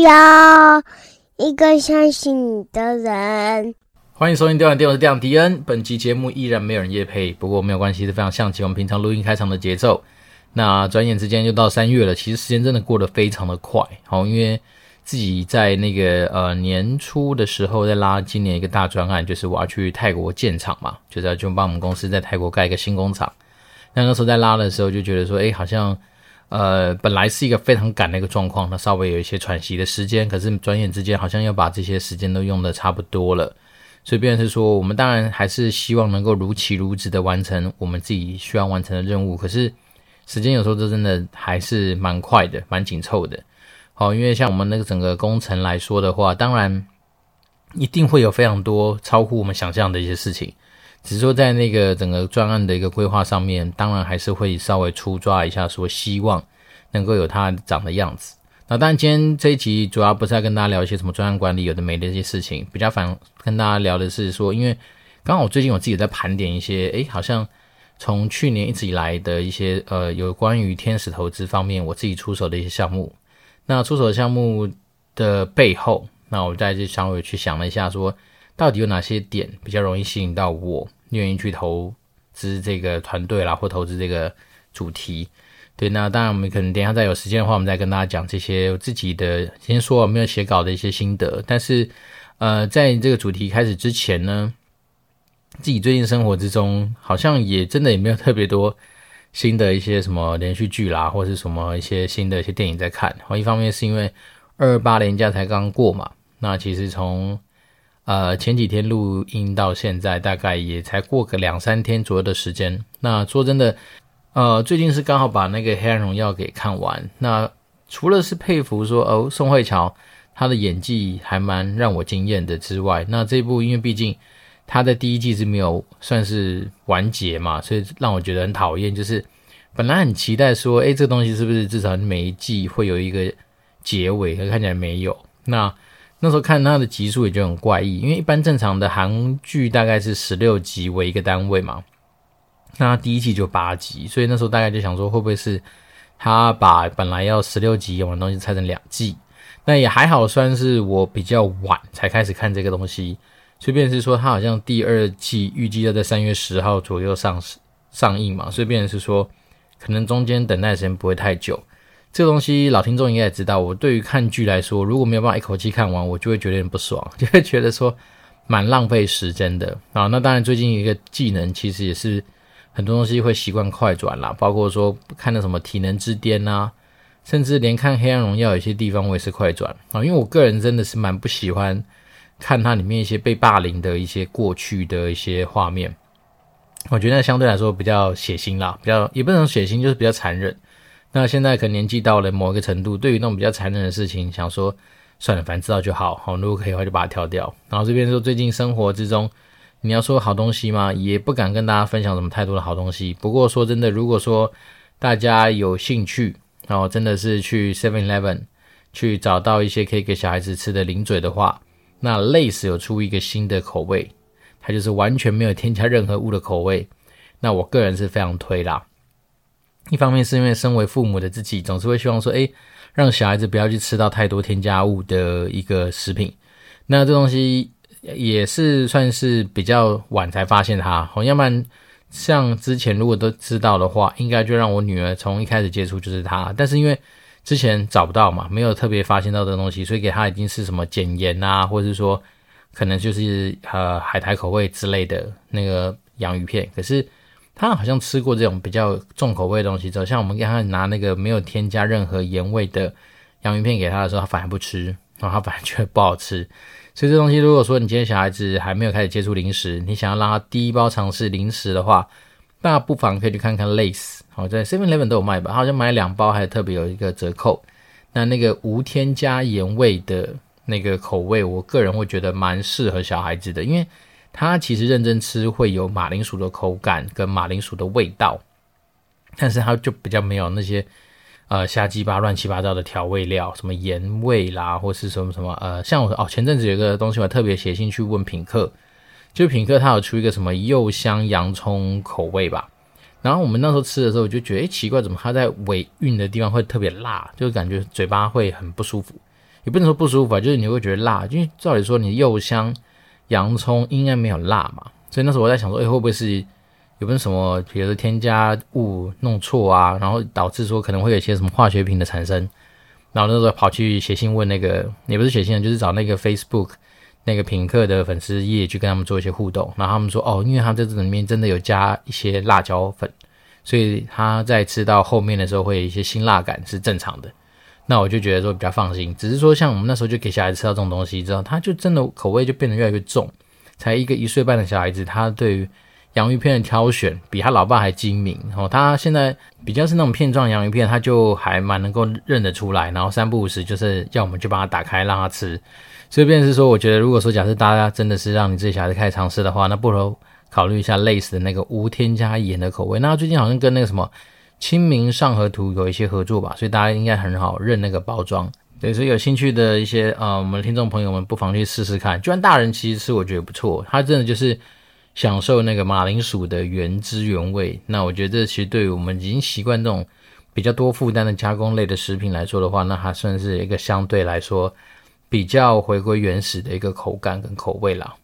要一个相信你的人。欢迎收听《电玩店》，我是调迪恩。本期节目依然没有人夜配，不过没有关系，是非常像极我们平常录音开场的节奏。那转眼之间就到三月了，其实时间真的过得非常的快。好，因为自己在那个呃年初的时候在拉今年一个大专案，就是我要去泰国建厂嘛，就是要就帮我们公司在泰国盖一个新工厂。那那时候在拉的时候就觉得说，哎，好像呃本来是一个非常赶的一个状况，那稍微有一些喘息的时间，可是转眼之间好像要把这些时间都用得差不多了。所以，便是说，我们当然还是希望能够如期如质的完成我们自己需要完成的任务。可是，时间有时候就真的还是蛮快的，蛮紧凑的。好，因为像我们那个整个工程来说的话，当然一定会有非常多超乎我们想象的一些事情。只是说，在那个整个专案的一个规划上面，当然还是会稍微粗抓一下，说希望能够有它长的样子。那当然，今天这一集主要不是要跟大家聊一些什么专案管理有的没的一些事情，比较反跟大家聊的是说，因为刚好我最近我自己在盘点一些，诶，好像从去年一直以来的一些呃有关于天使投资方面我自己出手的一些项目。那出手项目的背后，那我在这稍微去想了一下，说到底有哪些点比较容易吸引到我愿意去投资这个团队啦，或投资这个主题。对，那当然，我们可能等一下再有时间的话，我们再跟大家讲这些我自己的，先说我没有写稿的一些心得。但是，呃，在这个主题开始之前呢，自己最近生活之中，好像也真的也没有特别多新的一些什么连续剧啦，或是什么一些新的一些电影在看。然后一方面是因为二二八年假才刚过嘛，那其实从呃前几天录音到现在，大概也才过个两三天左右的时间。那说真的。呃，最近是刚好把那个《黑暗荣耀》给看完。那除了是佩服说哦，宋慧乔她的演技还蛮让我惊艳的之外，那这部因为毕竟她在第一季是没有算是完结嘛，所以让我觉得很讨厌。就是本来很期待说，诶，这个东西是不是至少每一季会有一个结尾？可看起来没有。那那时候看他的集数也就很怪异，因为一般正常的韩剧大概是十六集为一个单位嘛。那第一季就八集，所以那时候大概就想说，会不会是他把本来要十六集用的东西拆成两季？那也还好，算是我比较晚才开始看这个东西，所以便是说，他好像第二季预计要在三月十号左右上上映嘛，所以便是说，可能中间等待时间不会太久。这个东西老听众应该也知道，我对于看剧来说，如果没有办法一口气看完，我就会觉得有点不爽，就会觉得说蛮浪费时间的啊。那当然，最近一个技能其实也是。很多东西会习惯快转啦，包括说看的什么体能之巅啊，甚至连看黑暗荣耀有些地方我也是快转啊，因为我个人真的是蛮不喜欢看它里面一些被霸凌的一些过去的一些画面，我觉得相对来说比较血腥啦，比较也不能血腥，就是比较残忍。那现在可能年纪到了某一个程度，对于那种比较残忍的事情，想说算了，反正知道就好，好，如果可以的话就把它跳掉。然后这边说最近生活之中。你要说好东西吗？也不敢跟大家分享什么太多的好东西。不过说真的，如果说大家有兴趣，然后真的是去 Seven Eleven 去找到一些可以给小孩子吃的零嘴的话，那 Lay's 有出一个新的口味，它就是完全没有添加任何物的口味。那我个人是非常推啦。一方面是因为身为父母的自己，总是会希望说，诶，让小孩子不要去吃到太多添加物的一个食品。那这东西。也是算是比较晚才发现它，好，要不然像之前如果都知道的话，应该就让我女儿从一开始接触就是它。但是因为之前找不到嘛，没有特别发现到的东西，所以给她已经是什么减盐啊，或者是说可能就是呃海苔口味之类的那个洋芋片。可是他好像吃过这种比较重口味的东西之后，像我们给她拿那个没有添加任何盐味的洋芋片给他的时候，他反而不吃，然后他反而觉得不好吃。所以这东西，如果说你今天小孩子还没有开始接触零食，你想要让他第一包尝试零食的话，那不妨可以去看看 Lace，好，在 Seven Eleven 都有卖吧？好像买两包还特别有一个折扣。那那个无添加盐味的那个口味，我个人会觉得蛮适合小孩子的，因为它其实认真吃会有马铃薯的口感跟马铃薯的味道，但是它就比较没有那些。呃，瞎鸡巴乱七八糟的调味料，什么盐味啦，或是什么什么，呃，像我哦，前阵子有个东西，我特别写信去问品客，就品客他有出一个什么柚香洋葱口味吧，然后我们那时候吃的时候，我就觉得，哎，奇怪，怎么它在尾韵的地方会特别辣，就感觉嘴巴会很不舒服。也不能说不舒服啊，就是你会觉得辣，因为照理说你柚香、洋葱应该没有辣嘛。所以那时候我在想说，哎，会不会是有没有什么，比如说添加物弄错啊，然后导致说可能会有一些什么化学品的产生。然后那时候跑去写信问那个，也不是写信，就是找那个 Facebook 那个品客的粉丝页去跟他们做一些互动。然后他们说，哦，因为他在这里面真的有加一些辣椒粉。所以他在吃到后面的时候会有一些辛辣感是正常的，那我就觉得说比较放心。只是说像我们那时候就给小孩子吃到这种东西之后，他就真的口味就变得越来越重。才一个一岁半的小孩子，他对于洋芋片的挑选比他老爸还精明。哦，他现在比较是那种片状洋芋片，他就还蛮能够认得出来。然后三不五时就是要我们去把它打开让他吃。所以便是说，我觉得如果说假设大家真的是让你自己小孩子开始尝试的话，那不如。考虑一下类似的那个无添加盐的口味。那最近好像跟那个什么清明上河图有一些合作吧，所以大家应该很好认那个包装。对，所以有兴趣的一些呃，我们的听众朋友们不妨去试试看。就算大人其实吃，我觉得不错。它真的就是享受那个马铃薯的原汁原味。那我觉得这其实对于我们已经习惯这种比较多负担的加工类的食品来说的话，那还算是一个相对来说比较回归原始的一个口感跟口味啦。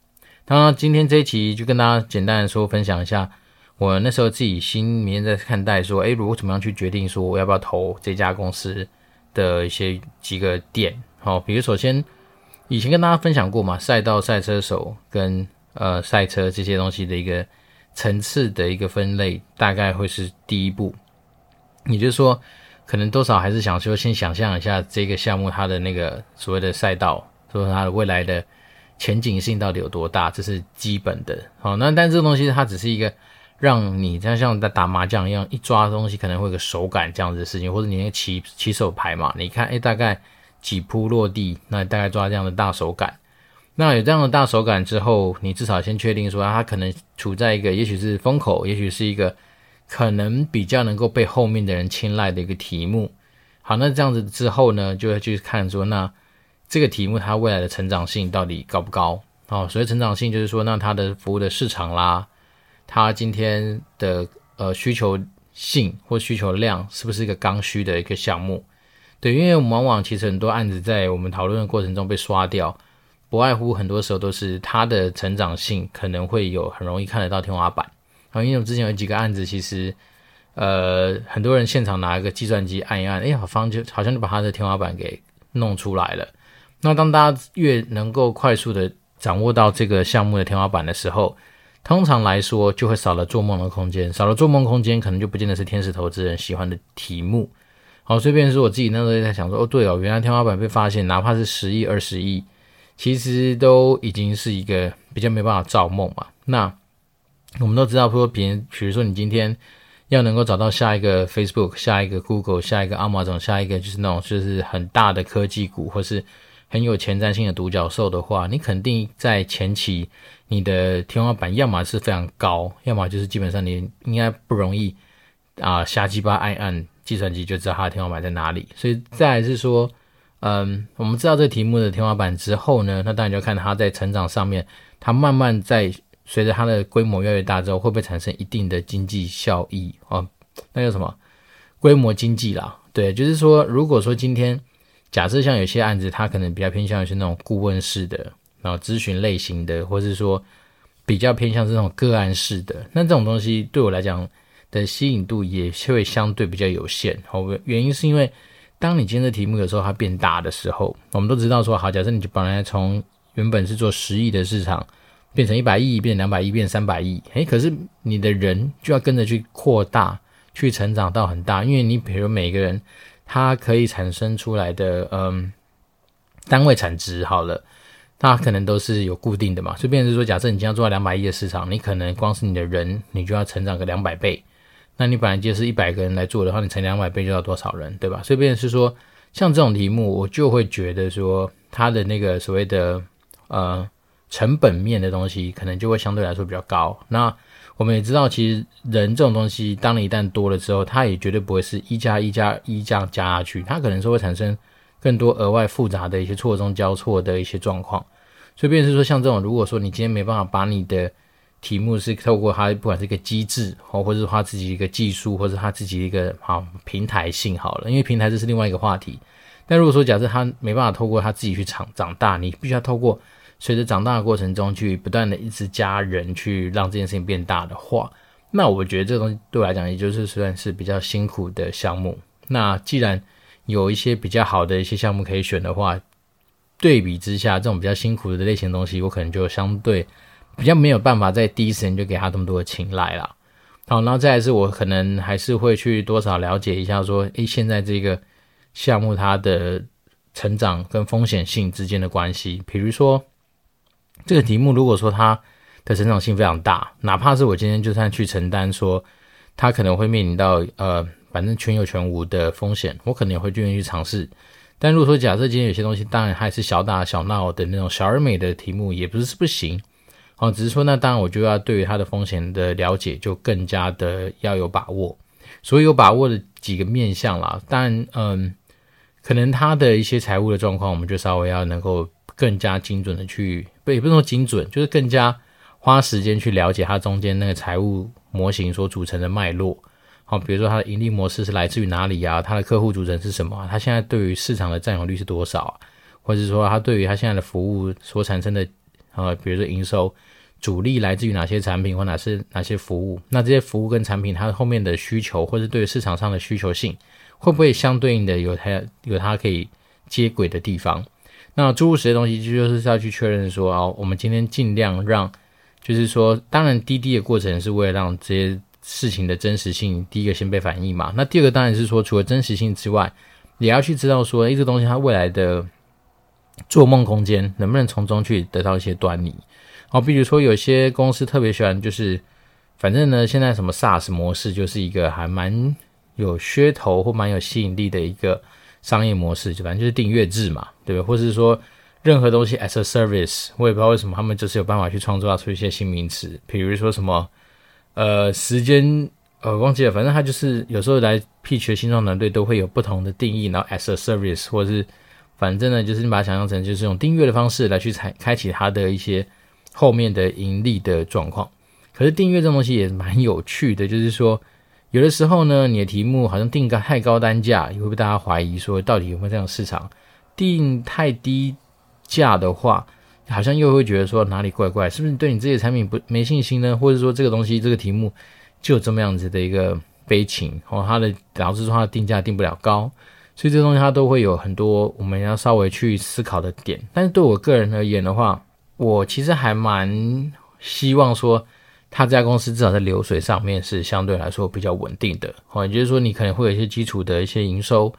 当然，今天这一期就跟大家简单的说分享一下，我那时候自己心里面在看待说，诶，如果怎么样去决定说我要不要投这家公司的一些几个点，好，比如首先以前跟大家分享过嘛，赛道、赛车手跟呃赛车这些东西的一个层次的一个分类，大概会是第一步。也就是说，可能多少还是想说先想象一下这个项目它的那个所谓的赛道，说它的未来的。前景性到底有多大？这是基本的。好，那但这个东西它只是一个让你像像在打麻将一样，一抓东西可能会有个手感这样子的事情，或者你那个起起手牌嘛，你看，诶，大概几扑落地，那大概抓这样的大手感。那有这样的大手感之后，你至少先确定说它可能处在一个，也许是风口，也许是一个可能比较能够被后面的人青睐的一个题目。好，那这样子之后呢，就会去看说那。这个题目它未来的成长性到底高不高？哦，所以成长性就是说，那它的服务的市场啦，它今天的呃需求性或需求量是不是一个刚需的一个项目？对，因为我们往往其实很多案子在我们讨论的过程中被刷掉，不外乎很多时候都是它的成长性可能会有很容易看得到天花板。啊，因为我之前有几个案子，其实呃很多人现场拿一个计算机按一按，哎，好方就好像就把它的天花板给弄出来了。那当大家越能够快速的掌握到这个项目的天花板的时候，通常来说就会少了做梦的空间，少了做梦空间，可能就不见得是天使投资人喜欢的题目。好，随便说，我自己那时候在想说，哦，对哦，原来天花板被发现，哪怕是十亿、二十亿，其实都已经是一个比较没办法造梦嘛。那我们都知道，说别人，比如说你今天要能够找到下一个 Facebook、下一个 Google、下一个 Amazon、下一个就是那种就是很大的科技股，或是 很有前瞻性的独角兽的话，你肯定在前期你的天花板要么是非常高，要么就是基本上你应该不容易啊瞎鸡巴按按计算机就知道它的天花板在哪里。所以再来是说，嗯，我们知道这题目的天花板之后呢，那当然就看它在成长上面，它慢慢在随着它的规模越来越大之后，会不会产生一定的经济效益啊？那叫什么规模经济啦？对，就是说，如果说今天。假设像有些案子，它可能比较偏向于是那种顾问式的，然后咨询类型的，或是说比较偏向这种个案式的，那这种东西对我来讲的吸引度也会相对比较有限。好，原因是因为当你今天的题目有时候它变大的时候，我们都知道说，好，假设你就本来从原本是做十亿的市场，变成一百亿，变两百亿，变三百亿，诶，可是你的人就要跟着去扩大，去成长到很大，因为你比如每个人。它可以产生出来的，嗯，单位产值好了，它可能都是有固定的嘛。所以，变成是说，假设你今天要做到两百亿的市场，你可能光是你的人，你就要成长个两百倍。那你本来就是一百个人来做的话，你乘两百倍就要多少人，对吧？所以，变成是说，像这种题目，我就会觉得说，它的那个所谓的呃成本面的东西，可能就会相对来说比较高。那我们也知道，其实人这种东西，当你一旦多了之后，它也绝对不会是一加一加一这样加下去，它可能是会产生更多额外复杂的一些错综交错的一些状况。所以，便是说，像这种，如果说你今天没办法把你的题目是透过它不管是一个机制，或或者是它自己一个技术，或者它自己一个好平台性好了，因为平台这是另外一个话题。但如果说假设它没办法透过它自己去长长大，你必须要透过随着长大的过程中去不断的一直加人去让这件事情变大的话，那我觉得这东西对我来讲，也就是算是比较辛苦的项目。那既然有一些比较好的一些项目可以选的话，对比之下，这种比较辛苦的类型的东西，我可能就相对。比较没有办法在第一时间就给他这么多的青睐啦。好，然后再来是我可能还是会去多少了解一下，说，诶，现在这个项目它的成长跟风险性之间的关系。比如说，这个题目如果说它的成长性非常大，哪怕是我今天就算去承担说，它可能会面临到呃，反正全有全无的风险，我可能也会愿意去尝试。但如果说假设今天有些东西，当然还是小打小闹的那种小而美的题目，也不是不行。哦，只是说，那当然，我就要对于它的风险的了解就更加的要有把握。所以有把握的几个面向啦，但，嗯，可能它的一些财务的状况，我们就稍微要能够更加精准的去，不也不是说精准，就是更加花时间去了解它中间那个财务模型所组成的脉络。好，比如说它的盈利模式是来自于哪里呀？它的客户组成是什么？它现在对于市场的占有率是多少？或者说它对于它现在的服务所产生的？呃，比如说营收主力来自于哪些产品或哪些哪些服务？那这些服务跟产品，它后面的需求或者对于市场上的需求性，会不会相对应的有它有它可以接轨的地方？那诸如此类东西，就是要去确认说，哦，我们今天尽量让，就是说，当然滴滴的过程是为了让这些事情的真实性，第一个先被反映嘛。那第二个当然是说，除了真实性之外，也要去知道说，诶，这个东西它未来的。做梦空间能不能从中去得到一些端倪？哦，比如说有些公司特别喜欢，就是反正呢，现在什么 SaaS 模式就是一个还蛮有噱头或蛮有吸引力的一个商业模式，就反正就是订阅制嘛，对吧？或者是说任何东西 as a service，我也不知道为什么他们就是有办法去创造出一些新名词，比如说什么呃时间呃忘记了，反正他就是有时候来 pitch 新创团队都会有不同的定义，然后 as a service 或者是。反正呢，就是你把它想象成就是用订阅的方式来去采开启它的一些后面的盈利的状况。可是订阅这种东西也蛮有趣的，就是说有的时候呢，你的题目好像定个太高单价，也会被大家怀疑说到底有没有这样的市场？定太低价的话，好像又会觉得说哪里怪怪，是不是对你这些产品不没信心呢？或者说这个东西这个题目就这么样子的一个悲情，然哦，它的导致说它的定价定不了高。所以这东西它都会有很多我们要稍微去思考的点，但是对我个人而言的话，我其实还蛮希望说，他这家公司至少在流水上面是相对来说比较稳定的。哦，也就是说你可能会有一些基础的一些营收，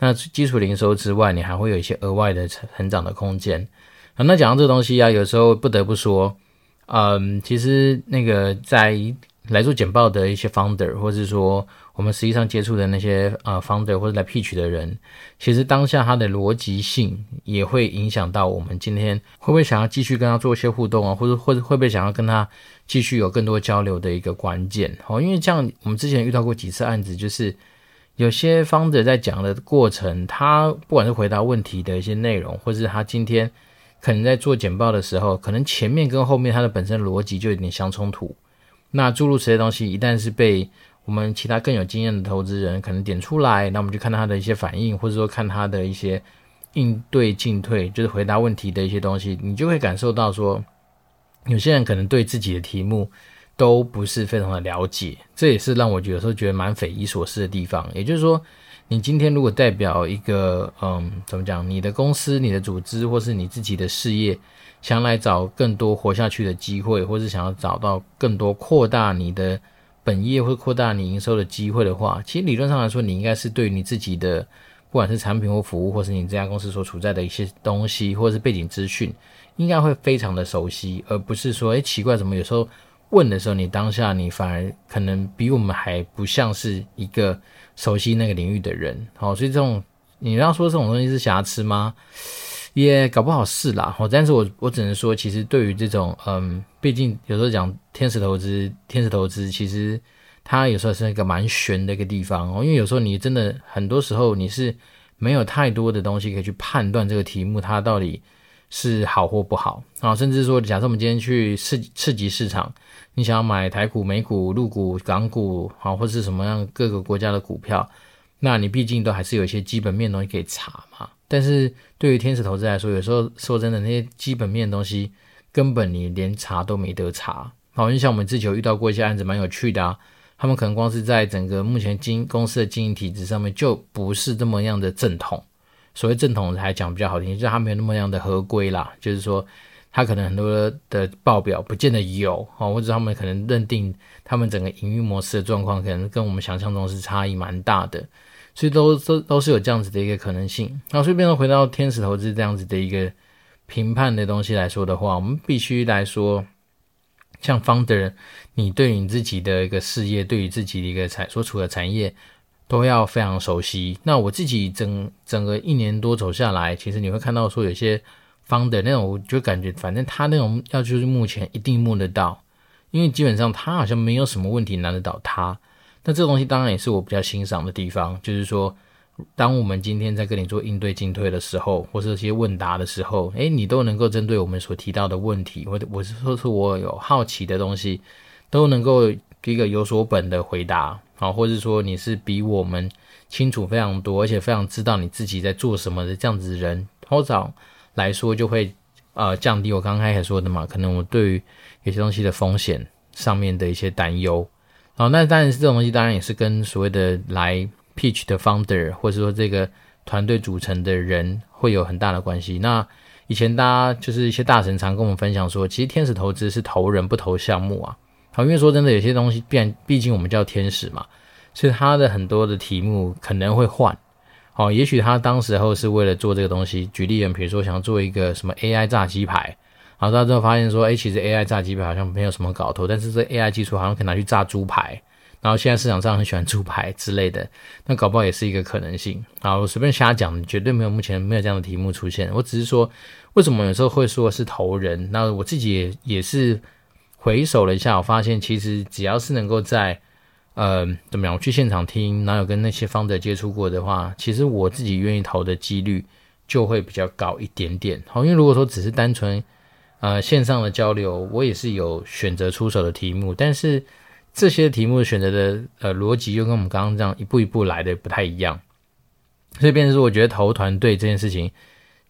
那基础营收之外，你还会有一些额外的成长的空间。啊，那讲到这个东西啊，有时候不得不说，嗯，其实那个在来做简报的一些 founder，或者是说。我们实际上接触的那些呃 founder 或者来 pitch 的人，其实当下他的逻辑性也会影响到我们今天会不会想要继续跟他做一些互动啊，或者或者会不会想要跟他继续有更多交流的一个关键。好，因为这样我们之前遇到过几次案子，就是有些 founder 在讲的过程，他不管是回答问题的一些内容，或者是他今天可能在做简报的时候，可能前面跟后面他的本身逻辑就有点相冲突。那注入此类东西，一旦是被我们其他更有经验的投资人可能点出来，那我们就看他的一些反应，或者说看他的一些应对进退，就是回答问题的一些东西，你就会感受到说，有些人可能对自己的题目都不是非常的了解，这也是让我有时候觉得蛮匪夷所思的地方。也就是说，你今天如果代表一个，嗯，怎么讲，你的公司、你的组织，或是你自己的事业，想来找更多活下去的机会，或是想要找到更多扩大你的。本业会扩大你营收的机会的话，其实理论上来说，你应该是对你自己的，不管是产品或服务，或是你这家公司所处在的一些东西，或是背景资讯，应该会非常的熟悉，而不是说，哎，奇怪，怎么有时候问的时候，你当下你反而可能比我们还不像是一个熟悉那个领域的人。好，所以这种你要说这种东西是瑕疵吗？也搞不好是啦，但是我我只能说，其实对于这种，嗯，毕竟有时候讲天使投资，天使投资其实它有时候是一个蛮悬的一个地方哦，因为有时候你真的很多时候你是没有太多的东西可以去判断这个题目它到底是好或不好啊，甚至说，假设我们今天去次次级市场，你想要买台股、美股、陆股、港股，啊，或是什么样各个国家的股票，那你毕竟都还是有一些基本面东西可以查嘛。但是对于天使投资来说，有时候说真的，那些基本面的东西根本你连查都没得查。好，就像我们之前有遇到过一些案子，蛮有趣的啊。他们可能光是在整个目前经公司的经营体制上面，就不是这么样的正统。所谓正统，还讲比较好听，就是他没有那么样的合规啦。就是说，他可能很多的报表不见得有，或者他们可能认定他们整个营运模式的状况，可能跟我们想象中是差异蛮大的。所以都都都是有这样子的一个可能性。那顺便回到天使投资这样子的一个评判的东西来说的话，我们必须来说，像 founder，你对你自己的一个事业，对于自己的一个产所处的产业，都要非常熟悉。那我自己整整个一年多走下来，其实你会看到说有些 founder 那种，就感觉反正他那种要就是目前一定摸得到，因为基本上他好像没有什么问题难得倒他。那这东西当然也是我比较欣赏的地方，就是说，当我们今天在跟你做应对进退的时候，或是一些问答的时候，诶，你都能够针对我们所提到的问题，或者我是说是我有好奇的东西，都能够一个有所本的回答，啊，或者说你是比我们清楚非常多，而且非常知道你自己在做什么的这样子的人，通常来说就会呃降低我刚开始说的嘛，可能我对于有些东西的风险上面的一些担忧。好，那当然是这种东西，当然也是跟所谓的来 pitch 的 founder，或者说这个团队组成的人会有很大的关系。那以前大家就是一些大神常跟我们分享说，其实天使投资是投人不投项目啊。好，因为说真的，有些东西，毕毕竟我们叫天使嘛，所以他的很多的题目可能会换。好，也许他当时候是为了做这个东西，举例，比如说想做一个什么 AI 炸鸡排。然后到最后发现说，哎，其实 AI 炸鸡排好像没有什么搞头，但是这 AI 技术好像可以拿去炸猪排。然后现在市场上很喜欢猪排之类的，那搞不好也是一个可能性。好，我随便瞎讲，绝对没有目前没有这样的题目出现。我只是说，为什么有时候会说是投人？那我自己也也是回首了一下，我发现其实只要是能够在呃怎么样，我去现场听，然后有跟那些方的接触过的话，其实我自己愿意投的几率就会比较高一点点。好，因为如果说只是单纯呃，线上的交流，我也是有选择出手的题目，但是这些题目选择的呃逻辑又跟我们刚刚这样一步一步来的不太一样，所以变成说，我觉得投团队这件事情，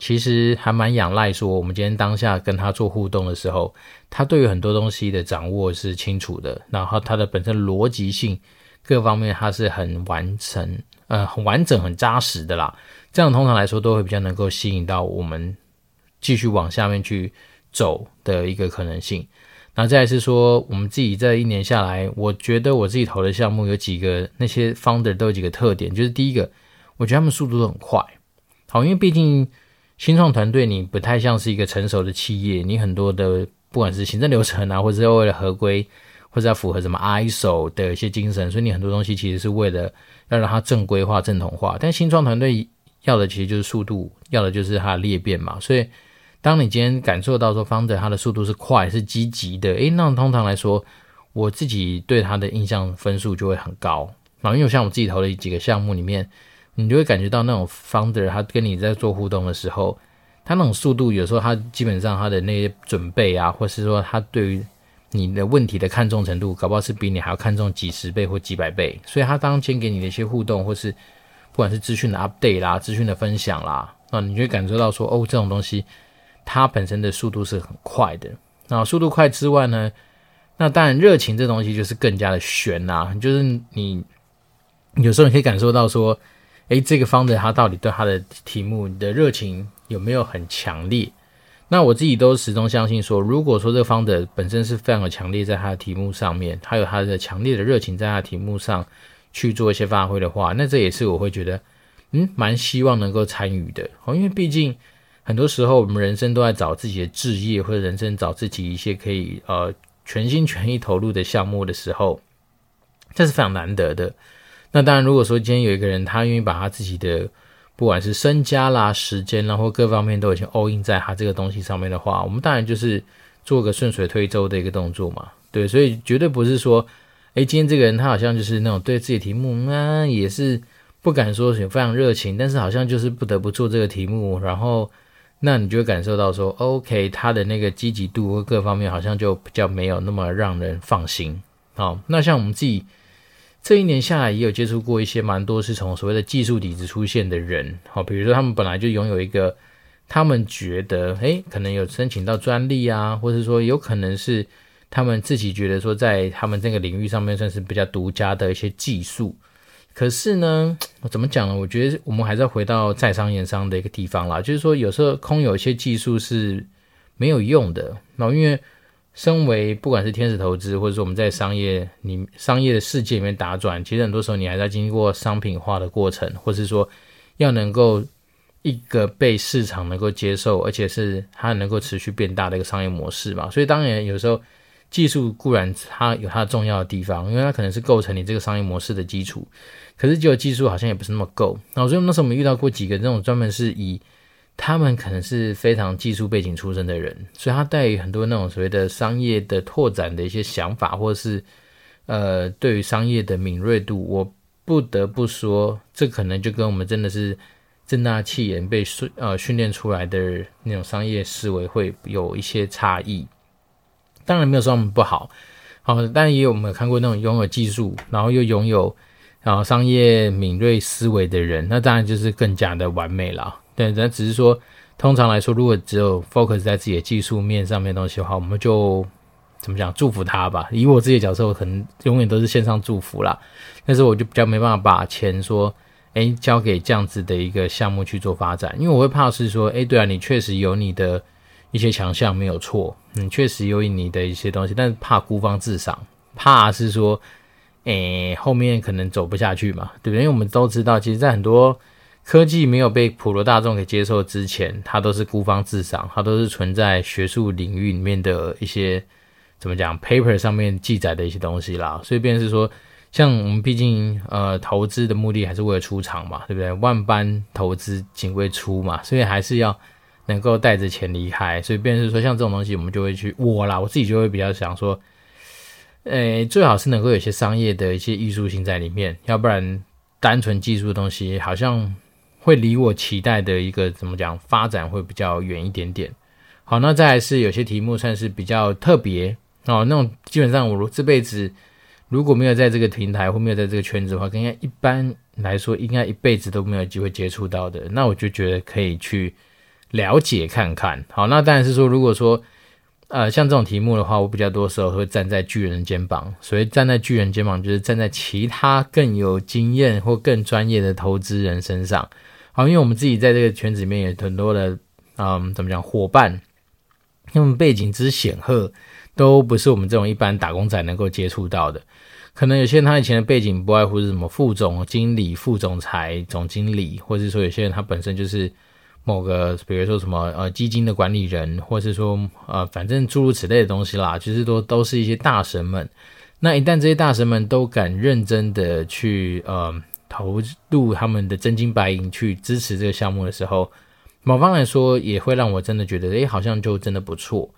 其实还蛮仰赖说，我们今天当下跟他做互动的时候，他对于很多东西的掌握是清楚的，然后他的本身逻辑性各方面他是很完成，呃，很完整、很扎实的啦。这样通常来说都会比较能够吸引到我们继续往下面去。走的一个可能性，那再是说，我们自己这一年下来，我觉得我自己投的项目有几个，那些 founder 都有几个特点，就是第一个，我觉得他们速度都很快，好，因为毕竟新创团队你不太像是一个成熟的企业，你很多的不管是行政流程啊，或者是为了合规，或者要符合什么 ISO 的一些精神，所以你很多东西其实是为了要让它正规化、正统化，但新创团队要的其实就是速度，要的就是它的裂变嘛，所以。当你今天感受到说 founder 他的速度是快是积极的，诶，那通常来说，我自己对他的印象分数就会很高。然后因为像我自己投的几个项目里面，你就会感觉到那种 founder 他跟你在做互动的时候，他那种速度有时候他基本上他的那些准备啊，或是说他对于你的问题的看重程度，搞不好是比你还要看重几十倍或几百倍。所以他当天给你的一些互动，或是不管是资讯的 update 啦、资讯的分享啦，那你就会感受到说，哦，这种东西。它本身的速度是很快的，那速度快之外呢，那当然热情这东西就是更加的悬呐，就是你有时候你可以感受到说，诶，这个方的他到底对他的题目的热情有没有很强烈？那我自己都始终相信说，如果说这个方的本身是非常的强烈，在他的题目上面，还有他的强烈的热情在他的题目上去做一些发挥的话，那这也是我会觉得，嗯，蛮希望能够参与的哦，因为毕竟。很多时候，我们人生都在找自己的志业，或者人生找自己一些可以呃全心全意投入的项目的时候，这是非常难得的。那当然，如果说今天有一个人，他愿意把他自己的不管是身家啦、时间啦，或各方面都已经 all in 在他这个东西上面的话，我们当然就是做个顺水推舟的一个动作嘛。对，所以绝对不是说，诶，今天这个人他好像就是那种对自己题目啊，也是不敢说有非常热情，但是好像就是不得不做这个题目，然后。那你就会感受到说，OK，他的那个积极度或各方面好像就比较没有那么让人放心。好，那像我们自己这一年下来，也有接触过一些蛮多是从所谓的技术底子出现的人。好，比如说他们本来就拥有一个，他们觉得，诶，可能有申请到专利啊，或者说有可能是他们自己觉得说，在他们这个领域上面算是比较独家的一些技术。可是呢，我 怎么讲呢？我觉得我们还是要回到在商言商的一个地方啦。就是说，有时候空有一些技术是没有用的。然后，因为身为不管是天使投资，或者说我们在商业里商业的世界里面打转，其实很多时候你还在经过商品化的过程，或是说要能够一个被市场能够接受，而且是它能够持续变大的一个商业模式嘛。所以，当然有时候。技术固然它有它重要的地方，因为它可能是构成你这个商业模式的基础。可是只有技术好像也不是那么够。然后所以那时候我们遇到过几个这种专门是以他们可能是非常技术背景出身的人，所以他带很多那种所谓的商业的拓展的一些想法，或者是呃对于商业的敏锐度，我不得不说，这可能就跟我们真的是正大气研被训呃训练出来的那种商业思维会有一些差异。当然没有说他们不好，好，但也有我们有看过那种拥有技术，然后又拥有然后商业敏锐思维的人，那当然就是更加的完美了。对，那只是说，通常来说，如果只有 focus 在自己的技术面上面东西的话，我们就怎么讲，祝福他吧。以我自己的角色，我可能永远都是线上祝福啦。但是我就比较没办法把钱说，诶，交给这样子的一个项目去做发展，因为我会怕是说，诶，对啊，你确实有你的。一些强项没有错，嗯，确实有你的一些东西，但是怕孤芳自赏，怕是说，诶、后面可能走不下去嘛，对不对？因为我们都知道，其实，在很多科技没有被普罗大众给接受之前，它都是孤芳自赏，它都是存在学术领域里面的一些怎么讲 paper 上面记载的一些东西啦。所以，便是说，像我们毕竟呃，投资的目的还是为了出场嘛，对不对？万般投资仅为出嘛，所以还是要。能够带着钱离开，所以便是说，像这种东西，我们就会去我啦，我自己就会比较想说，诶，最好是能够有些商业的一些艺术性在里面，要不然单纯技术的东西，好像会离我期待的一个怎么讲发展会比较远一点点。好，那再来是有些题目算是比较特别哦，那种基本上我这辈子如果没有在这个平台或没有在这个圈子的话，应该一般来说应该一辈子都没有机会接触到的，那我就觉得可以去。了解看看，好，那当然是说，如果说，呃，像这种题目的话，我比较多时候会站在巨人肩膀。所以站在巨人肩膀，就是站在其他更有经验或更专业的投资人身上。好，因为我们自己在这个圈子里面有很多的，嗯，怎么讲，伙伴，他们背景之显赫，都不是我们这种一般打工仔能够接触到的。可能有些人他以前的背景不外乎是什么副总经理、副总裁、总经理，或者是说有些人他本身就是。某个，比如说什么呃基金的管理人，或是说呃反正诸如此类的东西啦，其实都都是一些大神们。那一旦这些大神们都敢认真的去呃投入他们的真金白银去支持这个项目的时候，某方来说也会让我真的觉得，诶，好像就真的不错。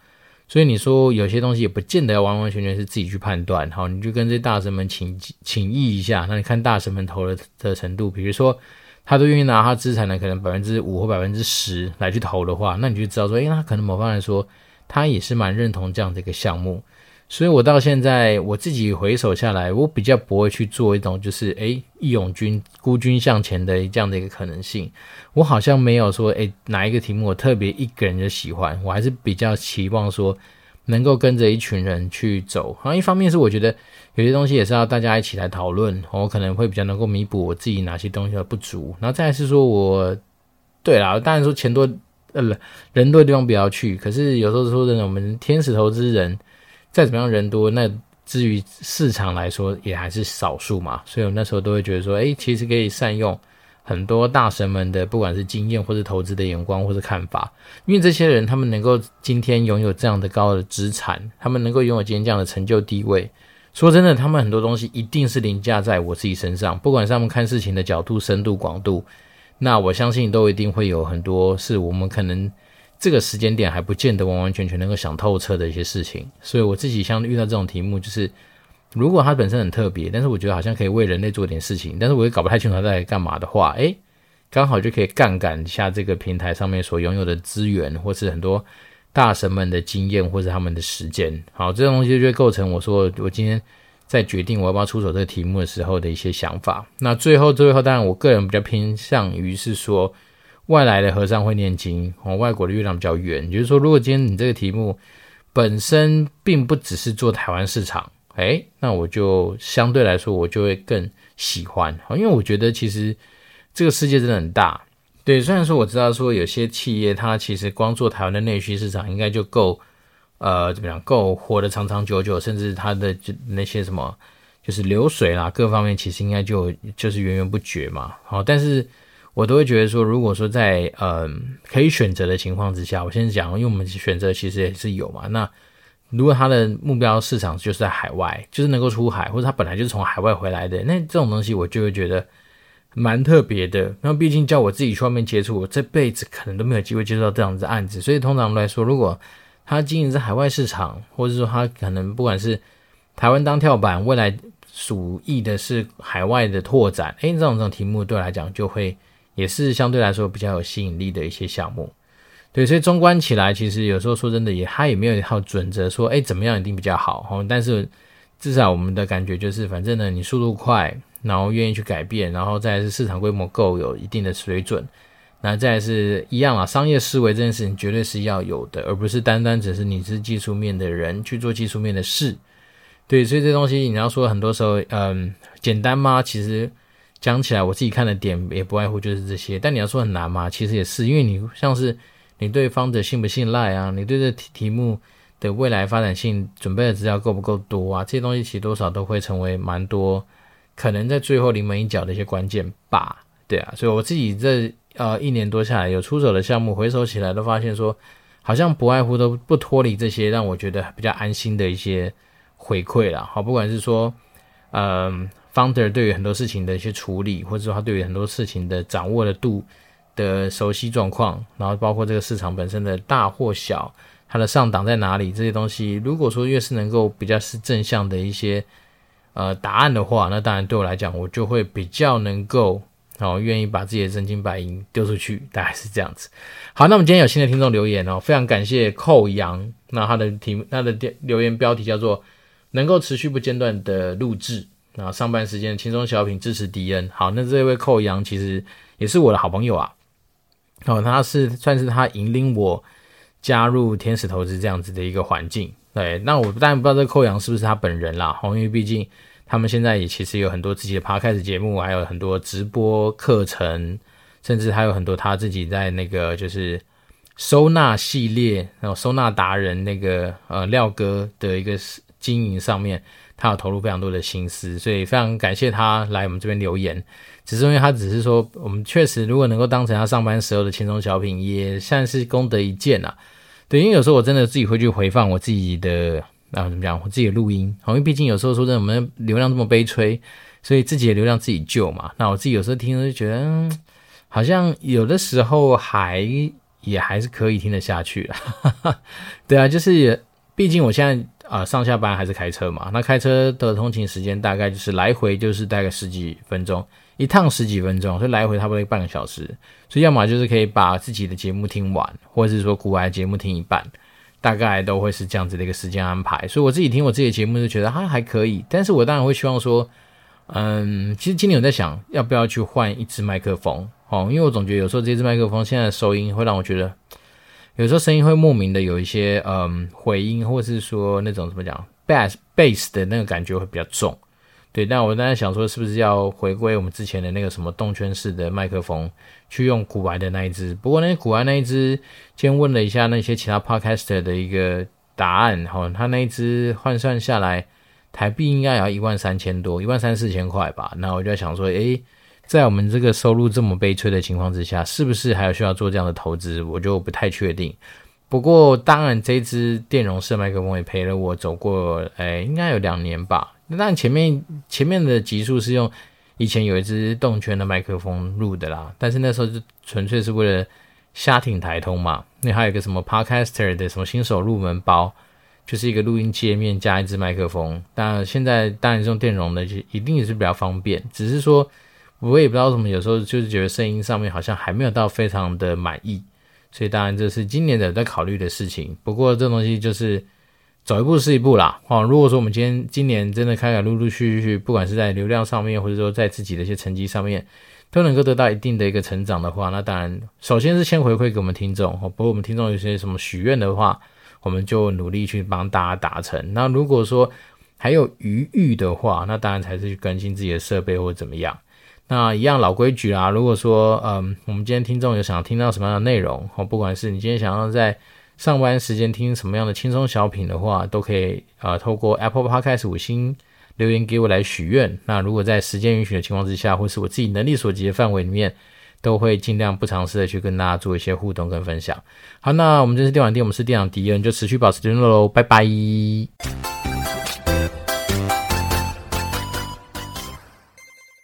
所以你说有些东西也不见得完完全全是自己去判断，好，你就跟这些大神们请请意一下，那你看大神们投的的程度，比如说。他都愿意拿他资产的可能百分之五或百分之十来去投的话，那你就知道说，诶，他可能某方来说，他也是蛮认同这样的一个项目。所以我到现在我自己回首下来，我比较不会去做一种就是诶义勇军孤军向前的这样的一个可能性。我好像没有说，诶哪一个题目我特别一个人就喜欢，我还是比较期望说。能够跟着一群人去走，然后一方面是我觉得有些东西也是要大家一起来讨论，我可能会比较能够弥补我自己哪些东西的不足。然后再是说我，对啦，当然说钱多，呃，人多的地方不要去。可是有时候说真的，我们天使投资人再怎么样人多，那至于市场来说也还是少数嘛。所以我那时候都会觉得说，诶，其实可以善用。很多大神们的，不管是经验或是投资的眼光或是看法，因为这些人他们能够今天拥有这样的高的资产，他们能够拥有今天这样的成就地位。说真的，他们很多东西一定是凌驾在我自己身上，不管是他们看事情的角度、深度、广度，那我相信都一定会有很多是我们可能这个时间点还不见得完完全全能够想透彻的一些事情。所以我自己像遇到这种题目，就是。如果它本身很特别，但是我觉得好像可以为人类做点事情，但是我也搞不太清楚它在干嘛的话，诶，刚好就可以杠杆一下这个平台上面所拥有的资源，或是很多大神们的经验，或是他们的时间。好，这种东西就会构成我说我今天在决定我要不要出手这个题目的时候的一些想法。那最后最后，当然我个人比较偏向于是说，外来的和尚会念经，哦，外国的月亮比较圆。就是说，如果今天你这个题目本身并不只是做台湾市场，诶，那我就相对来说我就会更喜欢，因为我觉得其实。这个世界真的很大，对。虽然说我知道说有些企业它其实光做台湾的内需市场应该就够，呃，怎么样够活得长长久久，甚至它的就那些什么就是流水啦，各方面其实应该就就是源源不绝嘛。好，但是我都会觉得说，如果说在嗯、可以选择的情况之下，我先讲，因为我们选择其实也是有嘛。那如果他的目标市场就是在海外，就是能够出海，或者他本来就是从海外回来的，那这种东西我就会觉得。蛮特别的，那毕竟叫我自己去外面接触，我这辈子可能都没有机会接触到这样子的案子，所以通常来说，如果他经营在海外市场，或者说他可能不管是台湾当跳板，未来属意的是海外的拓展，诶，这种这种题目对我来讲就会也是相对来说比较有吸引力的一些项目，对，所以纵观起来，其实有时候说真的也他也没有一套准则说，诶，怎么样一定比较好，哦，但是至少我们的感觉就是，反正呢，你速度快。然后愿意去改变，然后再是市场规模够有一定的水准，那再是一样啊，商业思维这件事情绝对是要有的，而不是单单只是你是技术面的人去做技术面的事。对，所以这东西你要说很多时候，嗯，简单吗？其实讲起来，我自己看的点也不外乎就是这些。但你要说很难吗？其实也是，因为你像是你对方的信不信赖啊，你对这题题目的未来发展性准备的资料够不够多啊？这些东西其实多少都会成为蛮多。可能在最后临门一脚的一些关键吧，对啊，所以我自己这呃一年多下来有出手的项目，回首起来都发现说，好像不外乎都不脱离这些让我觉得比较安心的一些回馈了。好，不管是说，嗯，founder 对于很多事情的一些处理，或者说他对于很多事情的掌握的度的熟悉状况，然后包括这个市场本身的大或小，它的上档在哪里这些东西，如果说越是能够比较是正向的一些。呃，答案的话，那当然对我来讲，我就会比较能够，哦，愿意把自己的真金白银丢出去，大概是这样子。好，那我们今天有新的听众留言哦，非常感谢寇阳，那他的题目，他的留言标题叫做“能够持续不间断的录制”，那上班时间轻松小品支持迪恩。好，那这位寇阳其实也是我的好朋友啊，哦，他是算是他引领我加入天使投资这样子的一个环境。对，那我当然不知道这个寇阳是不是他本人啦，因为毕竟他们现在也其实有很多自己的 podcast 节目，还有很多直播课程，甚至还有很多他自己在那个就是收纳系列，然后收纳达人那个呃廖哥的一个经营上面，他有投入非常多的心思，所以非常感谢他来我们这边留言。只是因为他只是说，我们确实如果能够当成他上班时候的轻松小品，也算是功德一件啊。对，因为有时候我真的自己会去回放我自己的啊，怎么讲？我自己的录音，因为毕竟有时候说真的，我们流量这么悲催，所以自己的流量自己救嘛。那我自己有时候听了就觉得，好像有的时候还也还是可以听得下去了。对啊，就是毕竟我现在啊上下班还是开车嘛，那开车的通勤时间大概就是来回就是大概十几分钟。一趟十几分钟，所以来回差不多半个小时，所以要么就是可以把自己的节目听完，或者是说古玩节目听一半，大概都会是这样子的一个时间安排。所以我自己听我自己的节目就觉得它还可以，但是我当然会希望说，嗯，其实今天我在想要不要去换一支麦克风哦，因为我总觉得有时候这支麦克风现在的收音会让我觉得，有时候声音会莫名的有一些嗯回音，或是说那种怎么讲 bass bass 的那个感觉会比较重。对，但我当时想说，是不是要回归我们之前的那个什么动圈式的麦克风，去用古玩的那一支？不过那古玩那一支，今天问了一下那些其他 podcaster 的一个答案，哈，他那一支换算下来，台币应该要一万三千多，一万三四千块吧。那我就在想说，诶，在我们这个收入这么悲催的情况之下，是不是还有需要做这样的投资？我就不太确定。不过当然，这支电容式麦克风也陪了我走过，诶，应该有两年吧。那当然，前面前面的集数是用以前有一支动圈的麦克风录的啦，但是那时候就纯粹是为了瞎挺台通嘛。那还有一个什么 Podcaster 的什么新手入门包，就是一个录音界面加一支麦克风。当然现在当然是用电容的，就一定也是比较方便。只是说我也不知道什么，有时候就是觉得声音上面好像还没有到非常的满意，所以当然这是今年的在考虑的事情。不过这东西就是走一步是一步啦。哦，如果说我们今天今年真的开开陆陆续续，不管是在流量上面，或者说在自己的一些成绩上面，都能够得到一定的一个成长的话，那当然首先是先回馈给我们听众。哦，不过我们听众有些什么许愿的话，我们就努力去帮大家达成。那如果说还有余裕的话，那当然才是去更新自己的设备或者怎么样。那一样老规矩啦，如果说嗯，我们今天听众有想要听到什么样的内容，哦，不管是你今天想要在上班时间听什么样的轻松小品的话，都可以啊、透过 Apple Podcast 五星留言给我来许愿。那如果在时间允许的情况之下，或是我自己能力所及的范围里面，都会尽量不尝试的去跟大家做一些互动跟分享。好，那我们这次电玩店，我们是店长迪恩，就持续保持联络喽，拜拜。